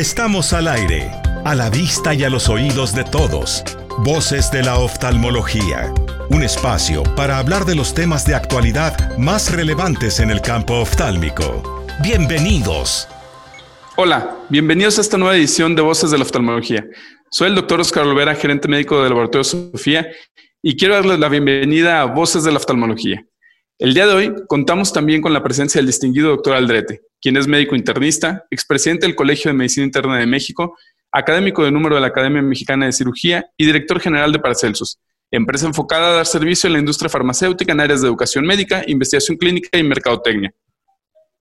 Estamos al aire, a la vista y a los oídos de todos. Voces de la oftalmología. Un espacio para hablar de los temas de actualidad más relevantes en el campo oftálmico. Bienvenidos. Hola, bienvenidos a esta nueva edición de Voces de la Oftalmología. Soy el doctor Oscar Olvera, gerente médico del Laboratorio Sofía, y quiero darles la bienvenida a Voces de la Oftalmología. El día de hoy contamos también con la presencia del distinguido doctor Aldrete, quien es médico internista, expresidente del Colegio de Medicina Interna de México, académico de número de la Academia Mexicana de Cirugía y director general de Paracelsus, empresa enfocada a dar servicio a la industria farmacéutica en áreas de educación médica, investigación clínica y mercadotecnia.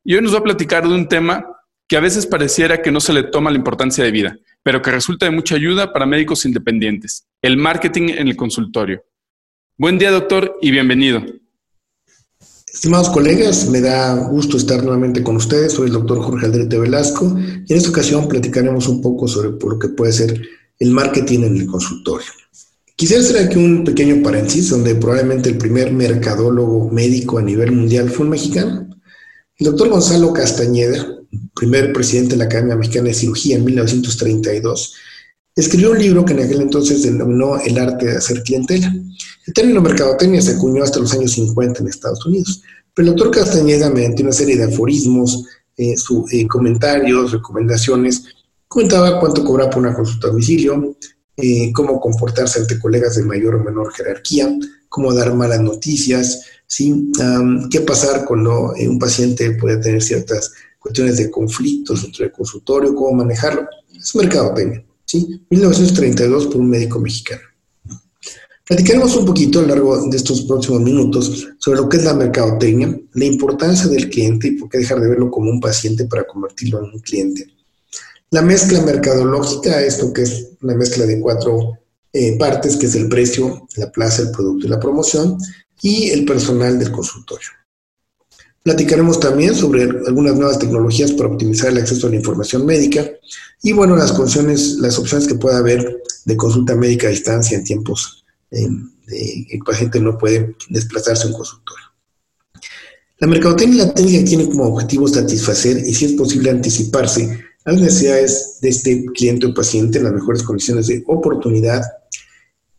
Y hoy nos va a platicar de un tema que a veces pareciera que no se le toma la importancia de vida, pero que resulta de mucha ayuda para médicos independientes, el marketing en el consultorio. Buen día, doctor, y bienvenido. Estimados colegas, me da gusto estar nuevamente con ustedes. Soy el doctor Jorge Aldrete Velasco y en esta ocasión platicaremos un poco sobre lo que puede ser el marketing en el consultorio. Quisiera hacer aquí un pequeño paréntesis donde probablemente el primer mercadólogo médico a nivel mundial fue un mexicano. El doctor Gonzalo Castañeda, primer presidente de la Academia Mexicana de Cirugía en 1932, escribió un libro que en aquel entonces denominó El arte de hacer clientela. El término mercadotecnia se acuñó hasta los años 50 en Estados Unidos, pero el doctor Castañeda, mediante una serie de aforismos, eh, eh, comentarios, recomendaciones, comentaba cuánto cobraba por una consulta a domicilio, eh, cómo comportarse ante colegas de mayor o menor jerarquía, cómo dar malas noticias, ¿sí? qué pasar cuando un paciente puede tener ciertas cuestiones de conflictos dentro del consultorio, cómo manejarlo. Es mercadotecnia. ¿Sí? 1932 por un médico mexicano. Platicaremos un poquito a lo largo de estos próximos minutos sobre lo que es la mercadotecnia, la importancia del cliente y por qué dejar de verlo como un paciente para convertirlo en un cliente. La mezcla mercadológica, esto que es una mezcla de cuatro eh, partes, que es el precio, la plaza, el producto y la promoción, y el personal del consultorio. Platicaremos también sobre algunas nuevas tecnologías para optimizar el acceso a la información médica y, bueno, las, opciones, las opciones que pueda haber de consulta médica a distancia en tiempos de, el paciente no puede desplazarse a un consultorio. La mercadotecnia y la técnica tienen como objetivo satisfacer y, si es posible, anticiparse a las necesidades de este cliente o paciente en las mejores condiciones de oportunidad,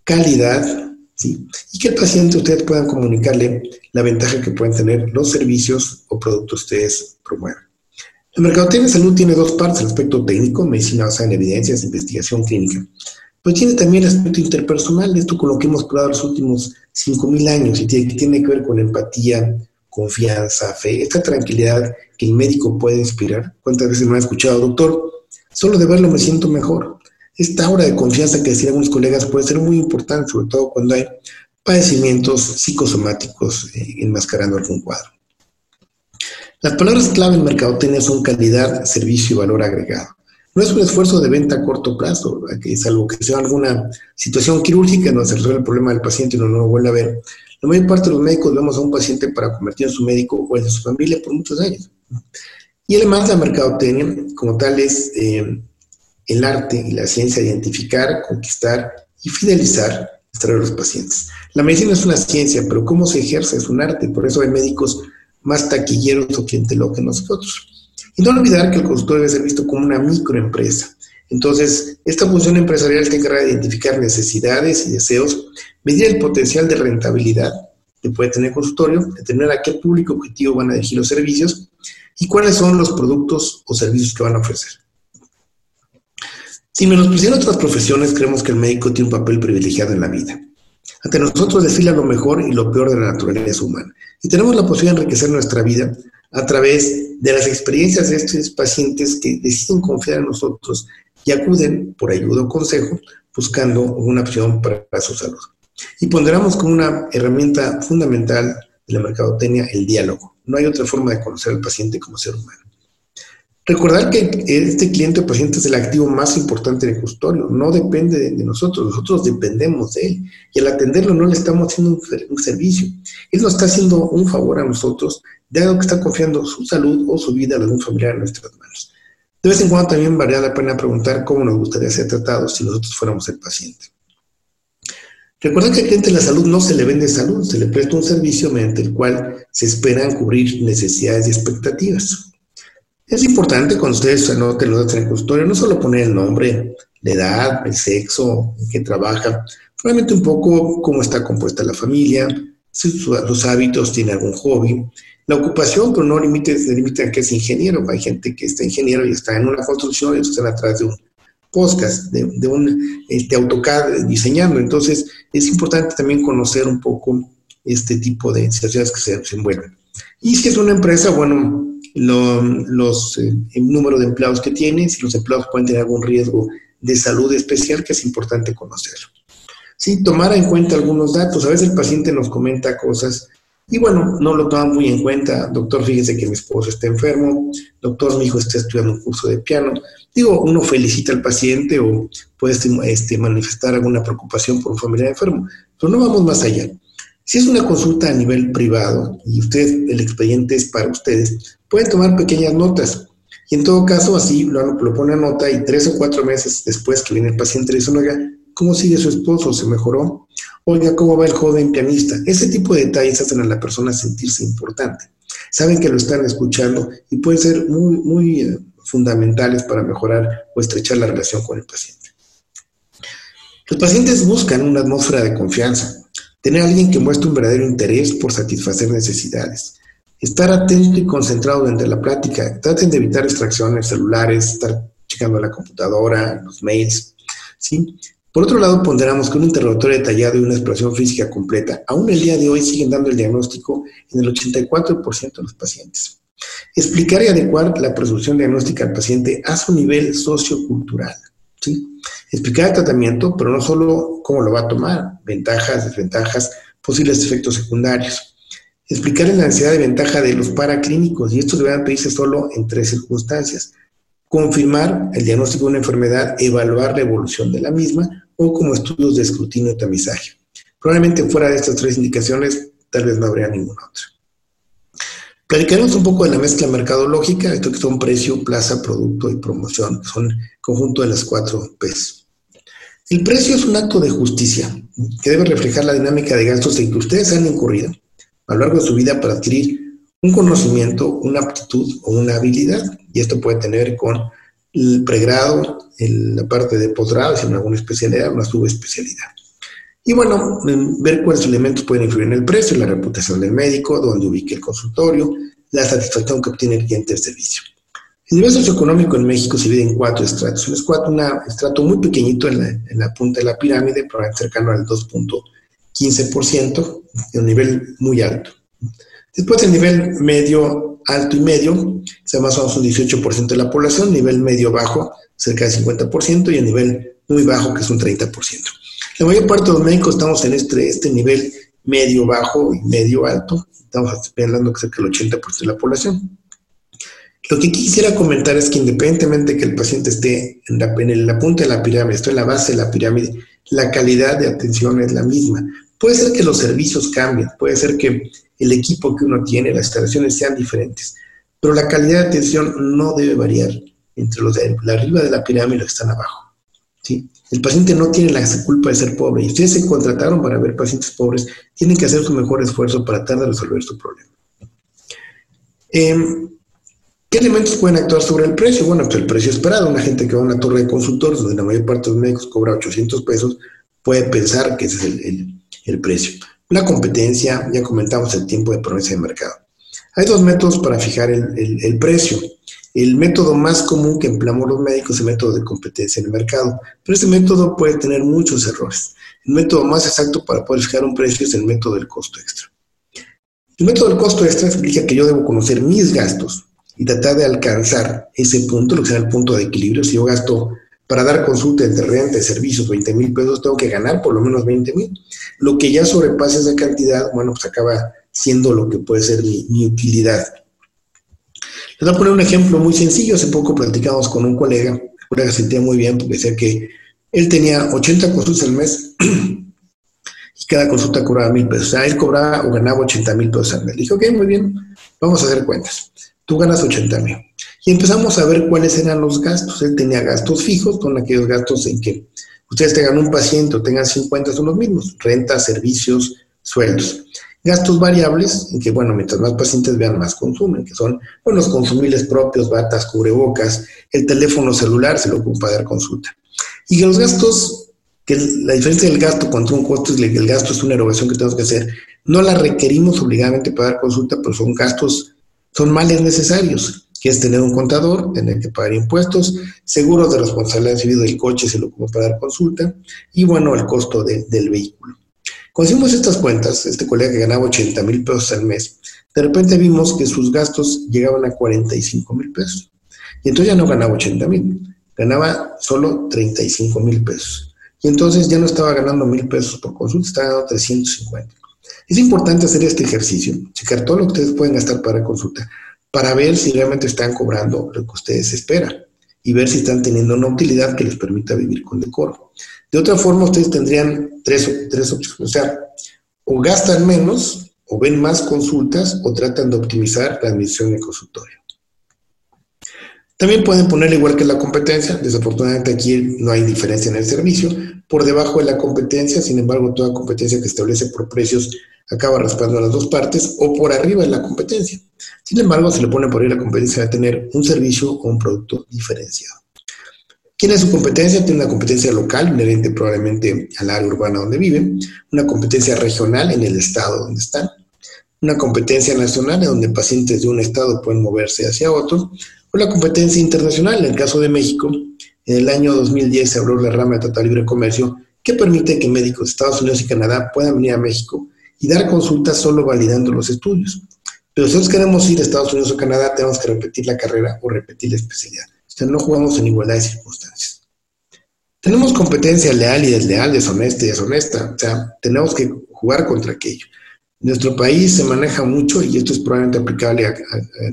calidad, y que el paciente ustedes puedan comunicarle la ventaja que pueden tener los servicios o productos que ustedes promueven. La mercadotecnia de salud tiene dos partes, el aspecto técnico, medicina basada en evidencias, investigación clínica, pues tiene también el aspecto interpersonal, esto con lo que hemos probado los últimos 5.000 años y tiene, tiene que ver con empatía, confianza, fe, esta tranquilidad que el médico puede inspirar. ¿Cuántas veces me han escuchado, doctor? Solo de verlo me siento mejor. Esta aura de confianza que decían algunos colegas puede ser muy importante, sobre todo cuando hay padecimientos psicosomáticos eh, enmascarando algún cuadro. Las palabras clave en mercadotecnia son calidad, servicio y valor agregado. No es un esfuerzo de venta a corto plazo, que es algo que sea alguna situación quirúrgica donde se resuelve el problema del paciente y no lo vuelve a ver. La mayor parte de los médicos vemos a un paciente para convertir en su médico o en su familia por muchos años. Y además la mercadotecnia, como tal, es eh, el arte y la ciencia de identificar, conquistar y fidelizar a los pacientes. La medicina es una ciencia, pero cómo se ejerce es un arte, por eso hay médicos más taquilleros o clientelo que nosotros. Y no olvidar que el consultorio debe ser visto como una microempresa. Entonces, esta función empresarial está encargada de identificar necesidades y deseos, medir el potencial de rentabilidad que puede tener el consultorio, determinar a qué público objetivo van a dirigir los servicios y cuáles son los productos o servicios que van a ofrecer. Sin menospreciar otras profesiones, creemos que el médico tiene un papel privilegiado en la vida. Ante nosotros desfila lo mejor y lo peor de la naturaleza humana. Y tenemos la posibilidad de enriquecer nuestra vida a través de las experiencias de estos pacientes que deciden confiar en nosotros y acuden por ayuda o consejo buscando una opción para su salud. Y ponderamos como una herramienta fundamental de la mercadotecnia el diálogo. No hay otra forma de conocer al paciente como ser humano. Recordar que este cliente o paciente es el activo más importante del consultorio, no depende de, nosotros, nosotros dependemos de él y al atenderlo no le estamos haciendo un, servicio, él nos está haciendo un favor a nosotros, dado que está confiando su salud o su vida a algún familiar en nuestras manos. De vez en cuando también valdría la pena preguntar cómo nos gustaría ser tratados si nosotros fuéramos el paciente. Recuerda que al cliente de la salud no se le vende salud, se le presta un servicio mediante el cual se esperan cubrir necesidades y expectativas. Es importante cuando ustedes anoten los datos en el consultorio, no solo poner el nombre, la edad, el sexo, en qué trabaja, probablemente un poco cómo está compuesta la familia, si sus hábitos, tiene algún hobby, la ocupación, pero no limite, limite a que es ingeniero. Hay gente que está ingeniero y está en una construcción y están atrás de un podcast, de, un este, AutoCAD diseñando. Entonces, es importante también conocer un poco este tipo de situaciones que se, se envuelven. Y si es una empresa, bueno, los, eh, el número de empleados que tiene, si los empleados pueden tener algún riesgo de salud especial, que es importante conocerlo. Sí, tomar en cuenta algunos datos. A veces el paciente nos comenta cosas y bueno, no lo toma muy en cuenta. Doctor, fíjese que mi esposo está enfermo. Doctor, mi hijo está estudiando un curso de piano. Digo, uno felicita al paciente o puede este, manifestar alguna preocupación por un familiar enfermo, pero no vamos más allá. Si es una consulta a nivel privado y usted, el expediente es para ustedes, pueden tomar pequeñas notas. Y en todo caso, así lo, lo pone a nota y tres o cuatro meses después que viene el paciente le dice, oiga, ¿cómo sigue su esposo? ¿Se mejoró? Oiga, ¿cómo va el joven pianista? Ese tipo de detalles hacen a la persona sentirse importante. Saben que lo están escuchando y pueden ser muy, muy eh, fundamentales para mejorar o estrechar la relación con el paciente. Los pacientes buscan una atmósfera de confianza, tener a alguien que muestre un verdadero interés por satisfacer necesidades, estar atento y concentrado durante la plática, traten de evitar distracciones celulares, estar checando la computadora, los mails, ¿sí? Por otro lado, ponderamos que un interrogatorio detallado y una exploración física completa, aún el día de hoy siguen dando el diagnóstico en el 84% de los pacientes. Explicar y adecuar la presolución diagnóstica al paciente a su nivel sociocultural. ¿sí? Explicar el tratamiento, pero no solo cómo lo va a tomar, ventajas, desventajas, posibles efectos secundarios. Explicar la necesidad de ventaja de los paraclínicos, y esto deberá pedirse solo en tres circunstancias confirmar el diagnóstico de una enfermedad, evaluar la evolución de la misma o como estudios de escrutinio y tamizaje. Probablemente fuera de estas tres indicaciones, tal vez no habría ninguna otra. Platicaremos un poco de la mezcla mercadológica, esto que son precio, plaza, producto y promoción, son conjunto de las cuatro P's. El precio es un acto de justicia que debe reflejar la dinámica de gastos en que ustedes han incurrido a lo largo de su vida para adquirir un conocimiento, una aptitud o una habilidad. Y esto puede tener con el pregrado, la parte de posgrado, si en alguna especialidad, una subespecialidad. Y bueno, ver cuáles elementos pueden influir en el precio, la reputación del médico, dónde ubique el consultorio, la satisfacción que obtiene el cliente del servicio. El nivel socioeconómico en México se divide en cuatro estratos. Un estrato, un estrato muy pequeñito en la, en punta de la pirámide, probablemente cercano al 2.15%, un nivel muy alto. Después el nivel medio, alto y medio, se más o menos un 18% de la población, nivel medio bajo, cerca del 50%, y el nivel muy bajo, que es un 30%. La mayor parte de los médicos estamos en este, este nivel medio bajo y medio alto, estamos hablando que cerca del 80% de la población. Lo que quisiera comentar es que independientemente de que el paciente esté en la, la punta de la pirámide, esté en la base de la pirámide, la calidad de atención es la misma. Puede ser que los servicios cambien, puede ser que el equipo que uno tiene, las instalaciones sean diferentes, pero la calidad de atención no debe variar entre los de arriba de la pirámide y los que están abajo. ¿sí? El paciente no tiene la culpa de ser pobre y ustedes se contrataron para ver pacientes pobres, tienen que hacer su mejor esfuerzo para tratar de resolver su problema. Em, ¿Qué elementos pueden actuar sobre el precio? Bueno, pues el precio esperado. Una gente que va a una torre de consultores donde la mayor parte de los médicos cobra 800 pesos puede pensar que ese es el, el precio. La competencia, ya comentamos el tiempo de promesa de mercado. Hay dos métodos para fijar el, precio. El método más común que empleamos los médicos es el método de competencia en el mercado, pero este método puede tener muchos errores. El método más exacto para poder fijar un precio es el método del costo extra. El método del costo extra explica que yo debo conocer mis gastos y tratar de alcanzar ese punto, lo que sea el punto de equilibrio. Si yo gasto para dar consulta de renta, de servicios, 20 mil pesos, tengo que ganar por lo menos 20 mil. Lo que ya sobrepasa esa cantidad, bueno, pues acaba siendo lo que puede ser mi, utilidad. Les voy a poner un ejemplo muy sencillo. Hace poco platicamos con un colega, un colega se sentía muy bien porque decía que él tenía 80 consultas al mes y cada consulta cobraba mil pesos. O sea, él cobraba o ganaba 80 mil pesos al mes. Le dije, ok, muy bien, vamos a hacer cuentas. Tú ganas 80 mil. Y empezamos a ver cuáles eran los gastos. Él tenía gastos fijos, con aquellos gastos en que ustedes tengan un paciente o tengan 50, son los mismos, renta, servicios, sueldos. Gastos variables, en que, bueno, mientras más pacientes vean, más consumen, que son bueno, los consumibles propios, batas, cubrebocas, el teléfono celular se lo ocupa dar consulta. Y los gastos, que la diferencia del gasto contra un costo es que el gasto es una erogación que tenemos que hacer, no la requerimos obligadamente para dar consulta, pero son gastos, son males necesarios, que es tener un contador, tener que pagar impuestos, seguros de responsabilidad civil del coche se lo para dar consulta, y bueno, el costo del vehículo. Cuando hicimos estas cuentas, este colega que ganaba 80 mil pesos al mes, de repente vimos que sus gastos llegaban a 45 mil pesos. Y entonces ya no ganaba 80 mil, ganaba solo 35 mil pesos. Y entonces ya no estaba ganando mil pesos por consulta, estaba ganando 350. Es importante hacer este ejercicio, checar todo lo que ustedes pueden gastar para consulta, para ver si realmente están cobrando lo que ustedes esperan y ver si están teniendo una utilidad que les permita vivir con decoro. De otra forma, ustedes tendrían tres, tres opciones. O sea, o gastan menos, o ven más consultas, o tratan de optimizar la admisión de consultorio. También pueden ponerle igual que la competencia. Desafortunadamente aquí no hay diferencia en el servicio. Por debajo de la competencia, sin embargo, toda competencia que establece por precios acaba raspando a las dos partes o por arriba de la competencia. Sin embargo, si le pone por ahí la competencia va a tener un servicio o un producto diferenciado. ¿Quién es su competencia? Tiene una competencia local, inherente probablemente al área urbana donde viven, una competencia regional en el estado donde están, una competencia nacional en donde pacientes de un estado pueden moverse hacia otro, o la competencia internacional. En el caso de México, en el año 2010 se abrió la rama de Total Libre Comercio que permite que médicos de Estados Unidos y Canadá puedan venir a México y dar consultas solo validando los estudios. Pero si nosotros queremos ir a Estados Unidos o Canadá, tenemos que repetir la carrera o repetir la especialidad no jugamos en igualdad de circunstancias. Tenemos competencia leal y desleal, deshonesta y deshonesta. O sea, tenemos que jugar contra aquello. Nuestro país se maneja mucho, y esto es probablemente aplicable a,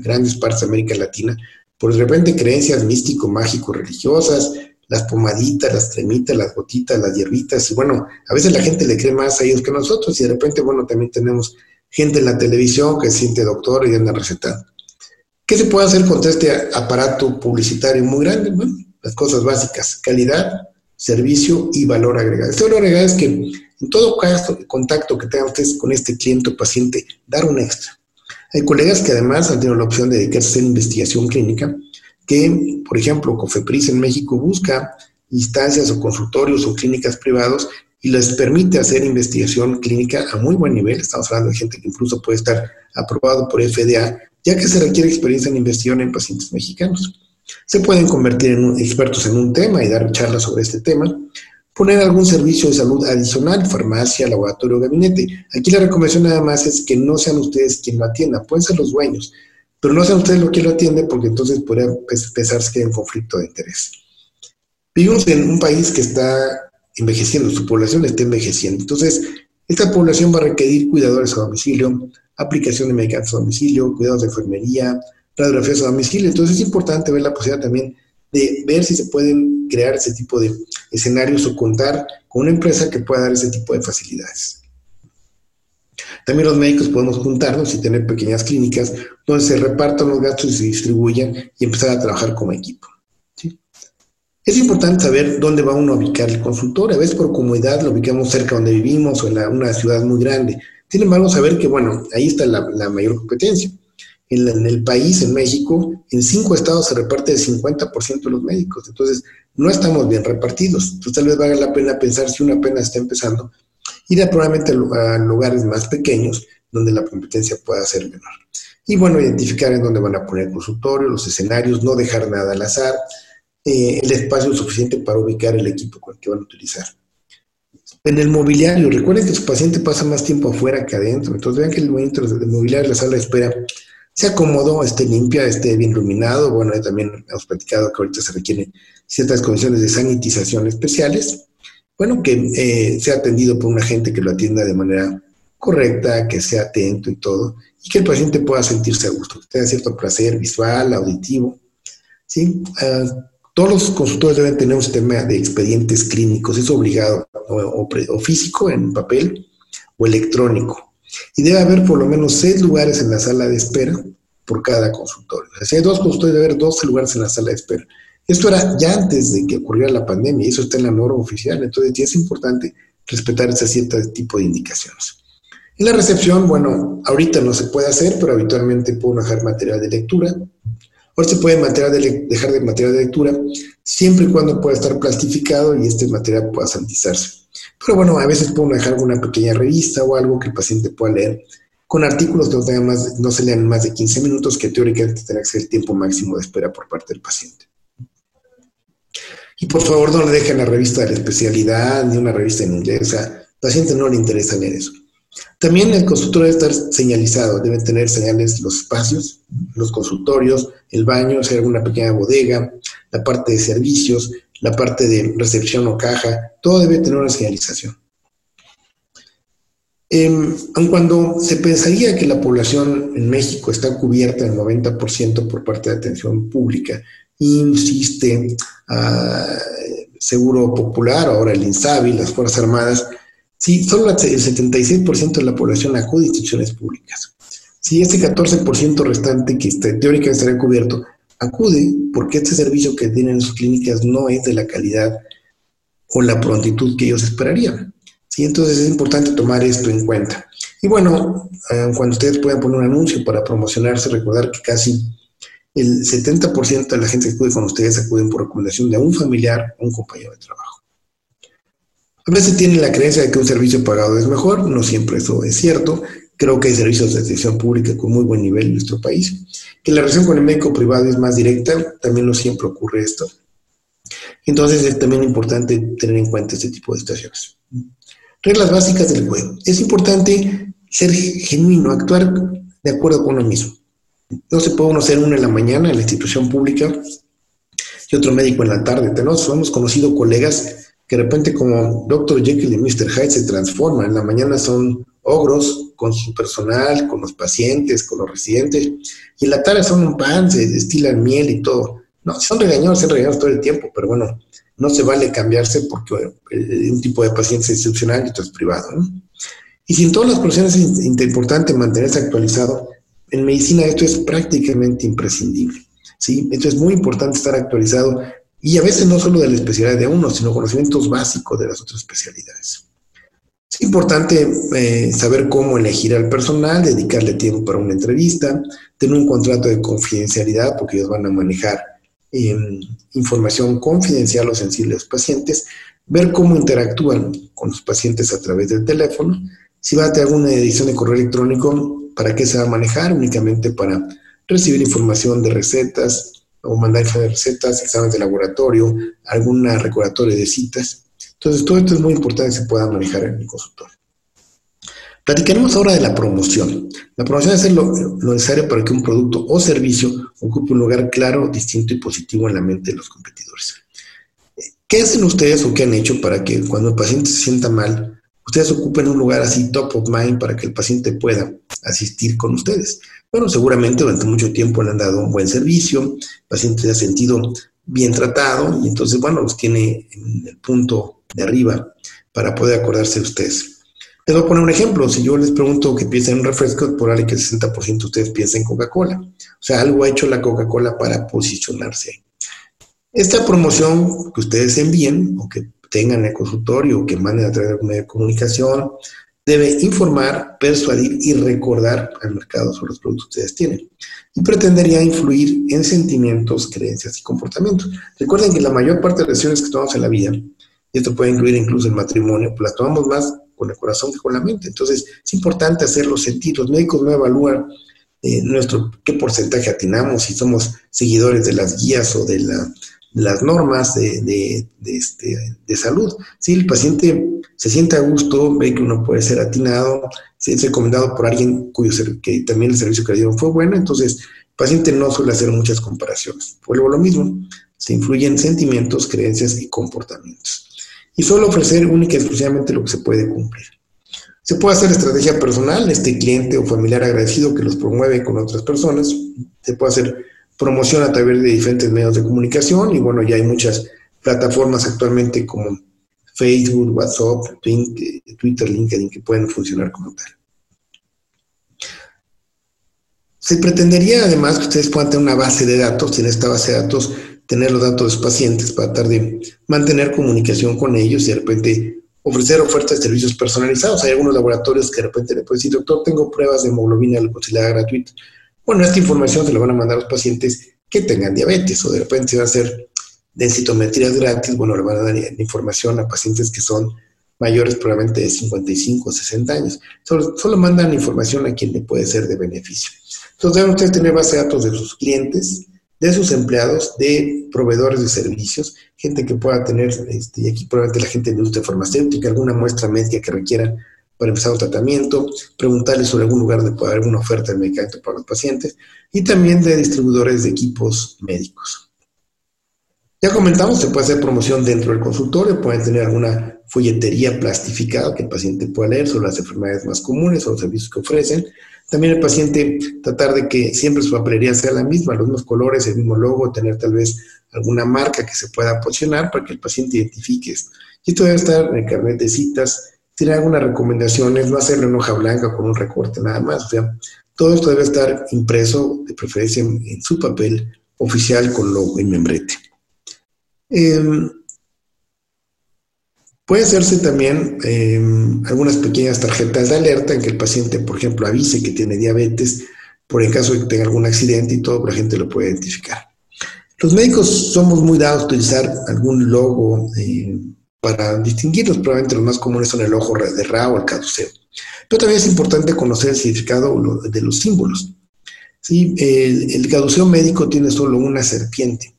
grandes partes de América Latina, por de repente creencias místico, mágico, religiosas, las pomaditas, las cremitas, las gotitas, las hierbitas, y bueno, a veces la gente le cree más a ellos que a nosotros, y de repente, bueno, también tenemos gente en la televisión que se siente doctor y anda recetando. ¿Qué se puede hacer contra este aparato publicitario muy grande? Las cosas básicas, calidad, servicio y valor agregado. Este valor agregado es que en todo caso, contacto que tengan ustedes con este cliente o paciente, dar un extra. Hay colegas que además han tenido la opción de dedicarse a hacer investigación clínica, que, por ejemplo, Cofepris en México busca instancias o consultorios o clínicas privados y les permite hacer investigación clínica a muy buen nivel. Estamos hablando de gente que incluso puede estar aprobado por FDA ya que se requiere experiencia en investigación en pacientes mexicanos. Se pueden convertir en expertos en un tema y dar charlas sobre este tema, poner algún servicio de salud adicional, farmacia, laboratorio, gabinete. Aquí la recomendación nada más es que no sean ustedes quien lo atienda, pueden ser los dueños, pero no sean ustedes los que lo atienden porque entonces podría pensarse que hay un conflicto de interés. Vivimos en un país que está envejeciendo, su población está envejeciendo. Entonces, esta población va a requerir cuidadores a domicilio, aplicación de medicamentos a domicilio, cuidados de enfermería, radiografías a domicilio. Entonces es importante ver la posibilidad también de ver si se pueden crear ese tipo de escenarios o contar con una empresa que pueda dar ese tipo de facilidades. También los médicos podemos juntarnos y tener pequeñas clínicas donde se repartan los gastos y se distribuyan y empezar a trabajar como equipo. Es importante saber dónde va uno a ubicar el consultor. A veces por comodidad lo ubicamos cerca donde vivimos o en una ciudad muy grande. Sin embargo, saber que, bueno, ahí está la, mayor competencia. En, el país, en México, en cinco estados se reparte el 50% de los médicos. Entonces, no estamos bien repartidos. Entonces, tal vez valga la pena pensar si una pena está empezando, ir a probablemente a lugares más pequeños donde la competencia pueda ser menor. Y bueno, identificar en dónde van a poner el consultorio, los escenarios, no dejar nada al azar, eh, el espacio suficiente para ubicar el equipo que van a utilizar. En el mobiliario, recuerden que su paciente pasa más tiempo afuera que adentro, entonces vean que el mobiliario, la sala de espera, se acomodó, esté limpia, esté bien iluminado. Bueno, también hemos platicado que ahorita se requieren ciertas condiciones de sanitización especiales. Bueno, que eh, sea atendido por un agente que lo atienda de manera correcta, que sea atento y todo, y que el paciente pueda sentirse a gusto, que tenga cierto placer visual, auditivo. ¿sí? Ah, todos los consultores deben tener un sistema de expedientes clínicos, es obligado, o, físico en papel o electrónico. Y debe haber por lo menos seis lugares en la sala de espera por cada consultorio. si hay dos consultorios, debe haber 12 lugares en la sala de espera. Esto era ya antes de que ocurriera la pandemia, y eso está en la norma oficial, entonces ya es importante respetar ese cierto tipo de indicaciones. En la recepción, bueno, ahorita no se puede hacer, pero habitualmente puedo dejar material de lectura. Ahora se puede dejar de material de lectura siempre y cuando pueda estar plastificado y este material pueda sanitizarse. Pero bueno, a veces puedo dejar una pequeña revista o algo que el paciente pueda leer con artículos que no, más, no se lean más de 15 minutos, que teóricamente tendrá que ser el tiempo máximo de espera por parte del paciente. Y por favor no le dejen la revista de la especialidad ni una revista en inglés, o sea, al paciente no le interesa leer eso. También el consultorio debe estar señalizado, debe tener señales los espacios, los consultorios, el baño, ser alguna pequeña bodega, la parte de servicios, la parte de recepción o caja, todo debe tener una señalización. Eh, aun cuando se pensaría que la población en México está cubierta en 90% por parte de atención pública, insiste a Seguro Popular, ahora el INSABI, las Fuerzas Armadas, Sí, solo el 76% de la población acude a instituciones públicas. Si ese 14% restante que este, teóricamente estaría cubierto acude porque este servicio que tienen en sus clínicas no es de la calidad o la prontitud que ellos esperarían. ¿Sí? Entonces es importante tomar esto en cuenta. Y bueno, eh, cuando ustedes puedan poner un anuncio para promocionarse, recordar que casi el 70% de la gente que acude con ustedes acuden por recomendación de un familiar o un compañero de trabajo. A veces tienen la creencia de que un servicio pagado es mejor, no siempre eso es cierto. Creo que hay servicios de atención pública con muy buen nivel en nuestro país. Que la relación con el médico privado es más directa, también no siempre ocurre esto. Entonces es también importante tener en cuenta este tipo de situaciones. Reglas básicas del juego. Es importante ser genuino, actuar de acuerdo con uno mismo. No se puede uno ser uno en la mañana en la institución pública y otro médico en la tarde. Tenemos, hemos conocido colegas que de repente como Dr. Jekyll y Mr. Hyde se transforman. En la mañana son ogros con su personal, con los pacientes, con los residentes, y en la tarde son un pan, se destilan miel y todo. No, son regañados, son regañados todo el tiempo, pero bueno, no se vale cambiarse porque un tipo de paciente es institucional y otro es privado. Y si en todas las profesiones es importante mantenerse actualizado, en medicina esto es prácticamente imprescindible. ¿sí? Esto es muy importante estar actualizado y a veces no solo de la especialidad de uno, sino conocimientos básicos de las otras especialidades. Es importante eh, saber cómo elegir al personal, dedicarle tiempo para una entrevista, tener un contrato de confidencialidad, porque ellos van a manejar em, información confidencial o sensible a los pacientes, ver cómo interactúan con los pacientes a través del teléfono, si va a tener alguna edición de correo electrónico, para qué se va a manejar, únicamente para recibir información de recetas, o mandar recetas, exámenes de laboratorio, alguna recordatorio de citas. Entonces, todo esto es muy importante que se pueda manejar en el consultorio. Platicaremos ahora de la promoción. La promoción es lo, necesario para que un producto o servicio ocupe un lugar claro, distinto y positivo en la mente de los competidores. ¿Qué hacen ustedes o qué han hecho para que cuando el paciente se sienta mal, ustedes ocupen un lugar así top of mind para que el paciente pueda asistir con ustedes? Bueno, seguramente durante mucho tiempo le han dado un buen servicio, el paciente se ha sentido bien tratado y entonces, bueno, los tiene en el punto de arriba para poder acordarse de ustedes. Les voy a poner un ejemplo. Si yo les pregunto que piensen en un refresco, es probable que el 60% de ustedes piensen en Coca-Cola. O sea, algo ha hecho la Coca-Cola para posicionarse. Esta promoción que ustedes envíen o que tengan en el consultorio o que manden a través de medio de comunicación debe informar, persuadir y recordar al mercado sobre los productos que ustedes tienen. Y pretendería influir en sentimientos, creencias y comportamientos. Recuerden que la mayor parte de las decisiones que tomamos en la vida, y esto puede incluir incluso el matrimonio, pues las tomamos más con el corazón que con la mente. Entonces, es importante hacerlo sentir. Los médicos no evalúan eh, nuestro, qué porcentaje atinamos, si somos seguidores de las guías o de la las normas de, este, de, salud. Si el paciente se siente a gusto, ve que uno puede ser atinado, si es recomendado por alguien cuyo que también el servicio que le dieron fue bueno, entonces el paciente no suele hacer muchas comparaciones. Vuelvo lo mismo, se influyen sentimientos, creencias y comportamientos. Y solo ofrecer única y exclusivamente lo que se puede cumplir. Se puede hacer estrategia personal, este cliente o familiar agradecido que los promueve con otras personas. Se puede hacer promoción a través de diferentes medios de comunicación y bueno, ya hay muchas plataformas actualmente como Facebook, WhatsApp, Twitter, LinkedIn que pueden funcionar como tal. Se pretendería además que ustedes puedan tener una base de datos y en esta base de datos tener los datos de los pacientes para tratar de mantener comunicación con ellos y de repente ofrecer ofertas de servicios personalizados. Hay algunos laboratorios que de repente le pueden decir, doctor, tengo pruebas de hemoglobina glucosilada gratuita. Bueno, esta información se la van a mandar a los pacientes que tengan diabetes o de repente se va a hacer densitometrías gratis, bueno, le van a dar información a pacientes que son mayores probablemente de 55 o 60 años. Solo, solo, mandan información a quien le puede ser de beneficio. Entonces deben ustedes tener base de datos de sus clientes, de sus empleados, de proveedores de servicios, gente que pueda tener, este, y aquí probablemente la gente de industria farmacéutica, alguna muestra médica que requiera para empezar un tratamiento, preguntarles sobre algún lugar donde pueda haber alguna oferta de medicamento para los pacientes, y también de distribuidores de equipos médicos. Ya comentamos, se puede hacer promoción dentro del consultorio, pueden tener alguna folletería plastificada que el paciente pueda leer sobre las enfermedades más comunes o los servicios que ofrecen. También el paciente tratar de que siempre su papelería sea la misma, los mismos colores, el mismo logo, tener tal vez alguna marca que se pueda posicionar para que el paciente identifique esto. Y esto debe estar en el carnet de citas. Tiene algunas recomendaciones, no hacerlo en hoja blanca con un recorte nada más. O sea, todo esto debe estar impreso, de preferencia en, su papel oficial con logo y membrete. Em, Puede hacerse también em, algunas pequeñas tarjetas de alerta en que el paciente, por ejemplo, avise que tiene diabetes, por el caso de que tenga algún accidente y todo, la gente lo puede identificar. Los médicos somos muy dados a utilizar algún logo eh, para distinguirlos. Probablemente los más comunes son el ojo de Ra o el caduceo. Pero también es importante conocer el significado de los símbolos. ¿Sí? El, el caduceo médico tiene solo una serpiente.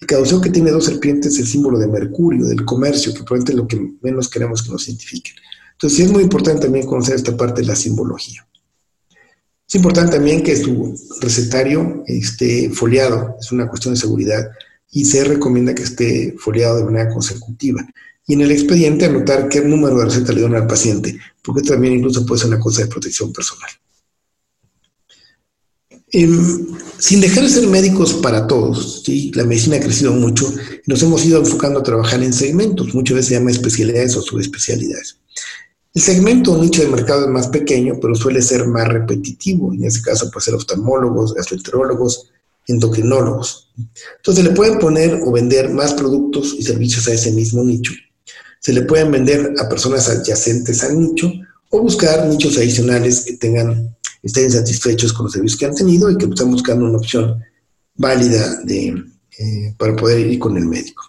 El caduceo que tiene dos serpientes es el símbolo de Mercurio, del comercio, que probablemente es lo que menos queremos que nos identifiquen. Entonces, sí es muy importante también conocer esta parte de la simbología. Es importante también que su recetario esté foliado, es una cuestión de seguridad, y se recomienda que esté foliado de manera consecutiva. Y en el expediente anotar qué número de receta le dan al paciente, porque también incluso puede ser una cosa de protección personal. Em, sin dejar de ser médicos para todos, ¿sí? la medicina ha crecido mucho y nos hemos ido enfocando a trabajar en segmentos, muchas veces se llama especialidades o subespecialidades. El segmento o nicho de mercado es más pequeño, pero suele ser más repetitivo. En este caso puede ser oftalmólogos, gastroenterólogos, endocrinólogos. Entonces le pueden poner o vender más productos y servicios a ese mismo nicho. Se le pueden vender a personas adyacentes al nicho o buscar nichos adicionales que tengan estén satisfechos con los servicios que han tenido y que están buscando una opción válida de, eh, para poder ir con el médico.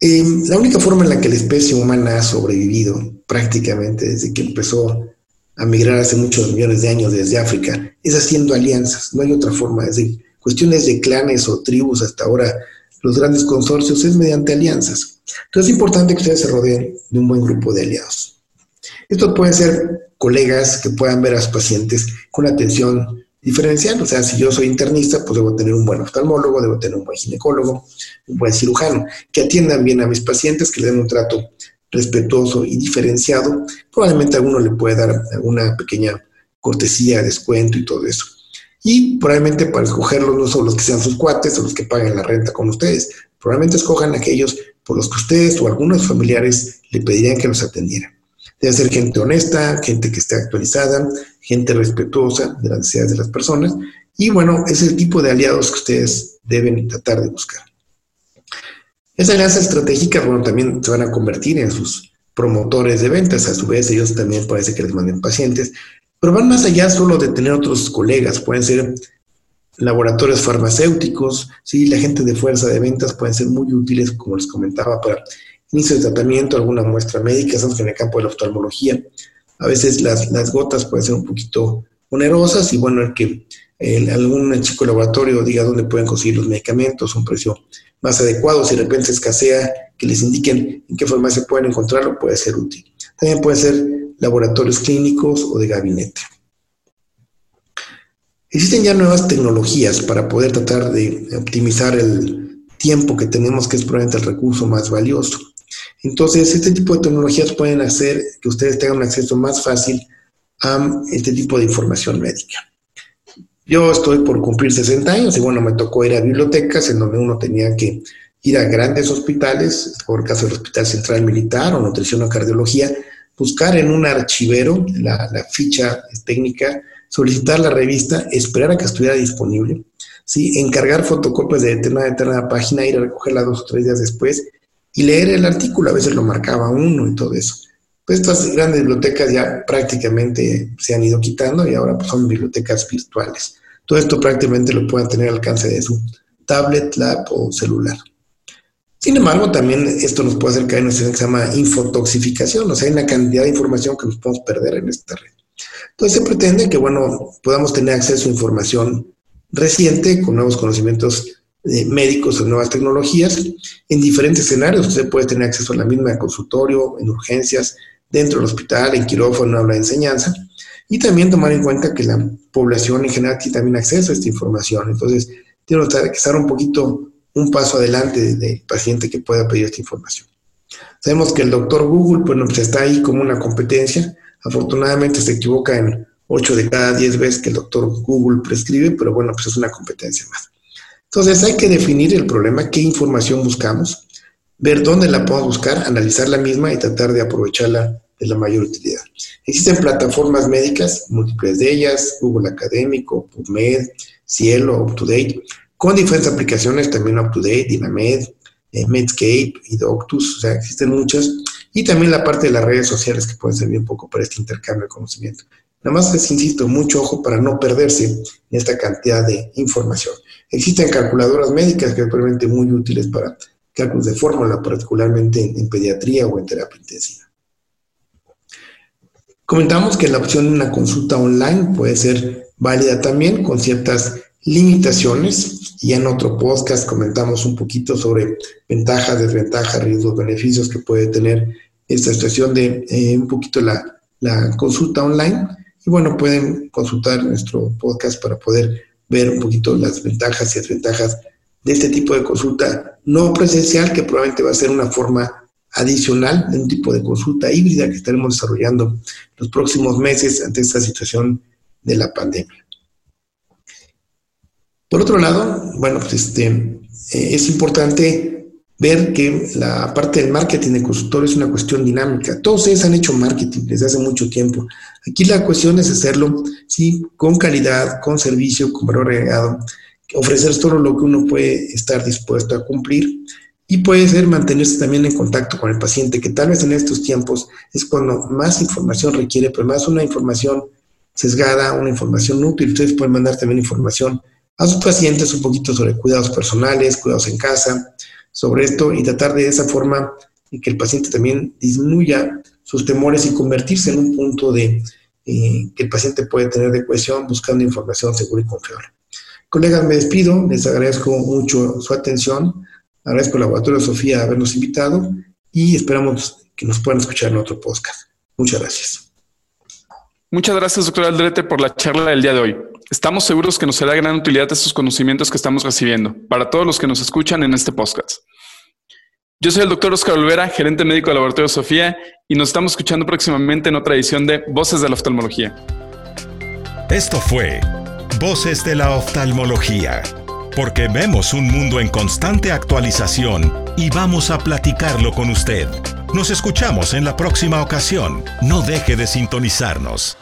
Eh, la única forma en la que la especie humana ha sobrevivido prácticamente desde que empezó a migrar hace muchos millones de años desde África es haciendo alianzas, no hay otra forma, desde cuestiones de clanes o tribus hasta ahora los grandes consorcios es mediante alianzas. Entonces es importante que ustedes se rodeen de un buen grupo de aliados. Esto puede ser colegas que puedan ver a sus pacientes con atención diferencial. O sea, si yo soy internista, pues debo tener un buen oftalmólogo, debo tener un buen ginecólogo, un buen cirujano, que atiendan bien a mis pacientes, que le den un trato respetuoso y diferenciado. Probablemente a alguno le puede dar alguna pequeña cortesía, descuento y todo eso. Y probablemente para escogerlos no son los que sean sus cuates o los que paguen la renta con ustedes. Probablemente escojan aquellos por los que ustedes o algunos familiares le pedirían que los atendieran. Debe ser gente honesta, gente que esté actualizada, gente respetuosa de las necesidades de las personas. Y bueno, es el tipo de aliados que ustedes deben tratar de buscar. Esas alianzas estratégicas, bueno, también se van a convertir en sus promotores de ventas. A su vez, ellos también parece que les manden pacientes. Pero van más allá solo de tener otros colegas. Pueden ser laboratorios farmacéuticos, ¿sí? la gente de fuerza de ventas pueden ser muy útiles, como les comentaba, para inicio de tratamiento, alguna muestra médica, estamos en el campo de la oftalmología, a veces las, las gotas pueden ser un poquito onerosas y bueno, el que algún chico laboratorio diga dónde pueden conseguir los medicamentos, un precio más adecuado, si de repente escasea, que les indiquen en qué farmacia pueden encontrarlo, puede ser útil. También pueden ser laboratorios clínicos o de gabinete. Existen ya nuevas tecnologías para poder tratar de optimizar el tiempo que tenemos, que es probablemente el recurso más valioso. Entonces, este tipo de tecnologías pueden hacer que ustedes tengan acceso más fácil a este tipo de información médica. Yo estoy por cumplir 60 años y bueno, me tocó ir a bibliotecas en donde uno tenía que ir a grandes hospitales, por caso del Hospital Central Militar o Nutrición o Cardiología, buscar en un archivero la, ficha técnica, solicitar la revista, esperar a que estuviera disponible, ¿sí? encargar fotocopias de determinada, determinada página, ir a recogerla dos o tres días después y leer el artículo, a veces lo marcaba uno y todo eso. Pues estas grandes bibliotecas ya prácticamente se han ido quitando y ahora pues, son bibliotecas virtuales. Todo esto prácticamente lo pueden tener al alcance de su tablet, lab o celular. Sin embargo, también esto nos puede acercar a una situación que se llama infotoxificación, o sea, hay una cantidad de información que nos podemos perder en esta red. Entonces se pretende que, bueno, podamos tener acceso a información reciente con nuevos conocimientos eh, médicos o nuevas tecnologías en diferentes escenarios. Usted puede tener acceso a la misma en consultorio, en urgencias, dentro del hospital, en quirófano, en aula de enseñanza. Y también tomar en cuenta que la población en general tiene también acceso a esta información. Entonces, tiene que estar un poquito, un paso adelante del paciente que pueda pedir esta información. Sabemos que el doctor Google, bueno, pues está ahí como una competencia. Afortunadamente se equivoca en 8 de cada 10 veces que el doctor Google prescribe, pero bueno, pues es una competencia más. Entonces hay que definir el problema, qué información buscamos, ver dónde la podemos buscar, analizar la misma y tratar de aprovecharla de la mayor utilidad. Existen plataformas médicas, múltiples de ellas, Google Académico, PubMed, Cielo, UpToDate, con diferentes aplicaciones, también UpToDate, Dinamed, eh, Medscape y Doctus, o sea, existen muchas, y también la parte de las redes sociales que pueden servir un poco para este intercambio de conocimiento. Nada más les insisto, mucho ojo para no perderse en esta cantidad de información. Existen calculadoras médicas que realmente muy útiles para cálculos de fórmula, particularmente en, pediatría o en terapia intensiva. Comentamos que la opción de una consulta online puede ser válida también con ciertas limitaciones. Y en otro podcast comentamos un poquito sobre ventajas, desventajas, riesgos, beneficios que puede tener esta situación de eh, un poquito la consulta online. Y bueno, pueden consultar nuestro podcast para poder ver un poquito las ventajas y desventajas de este tipo de consulta no presencial, que probablemente va a ser una forma adicional de un tipo de consulta híbrida que estaremos desarrollando los próximos meses ante esta situación de la pandemia. Por otro lado, bueno, pues este, eh, es importante ver que la parte del marketing de consultor es una cuestión dinámica. Todos ustedes han hecho marketing desde hace mucho tiempo. Aquí la cuestión es hacerlo, sí, con calidad, con servicio, con valor agregado, ofrecer todo lo que uno puede estar dispuesto a cumplir y puede ser mantenerse también en contacto con el paciente, que tal vez en estos tiempos es cuando más información requiere, pero más una información sesgada, una información útil. Ustedes pueden mandar también información a sus pacientes un poquito sobre cuidados personales, cuidados en casa, sobre esto y tratar de esa forma que el paciente también disminuya sus temores y convertirse en un punto de eh, que el paciente puede tener de cohesión buscando información segura y confiable. Colegas, me despido, les agradezco mucho su atención, agradezco al Laboratorio Sofía habernos invitado y esperamos que nos puedan escuchar en otro podcast. Muchas gracias. Muchas gracias, doctor Aldrete, por la charla del día de hoy. Estamos seguros que nos será gran utilidad estos conocimientos que estamos recibiendo para todos los que nos escuchan en este podcast. Yo soy el doctor Oscar Olvera, gerente médico del Laboratorio Sofía, y nos estamos escuchando próximamente en otra edición de Voces de la Oftalmología. Esto fue Voces de la Oftalmología, porque vemos un mundo en constante actualización y vamos a platicarlo con usted. Nos escuchamos en la próxima ocasión. No deje de sintonizarnos.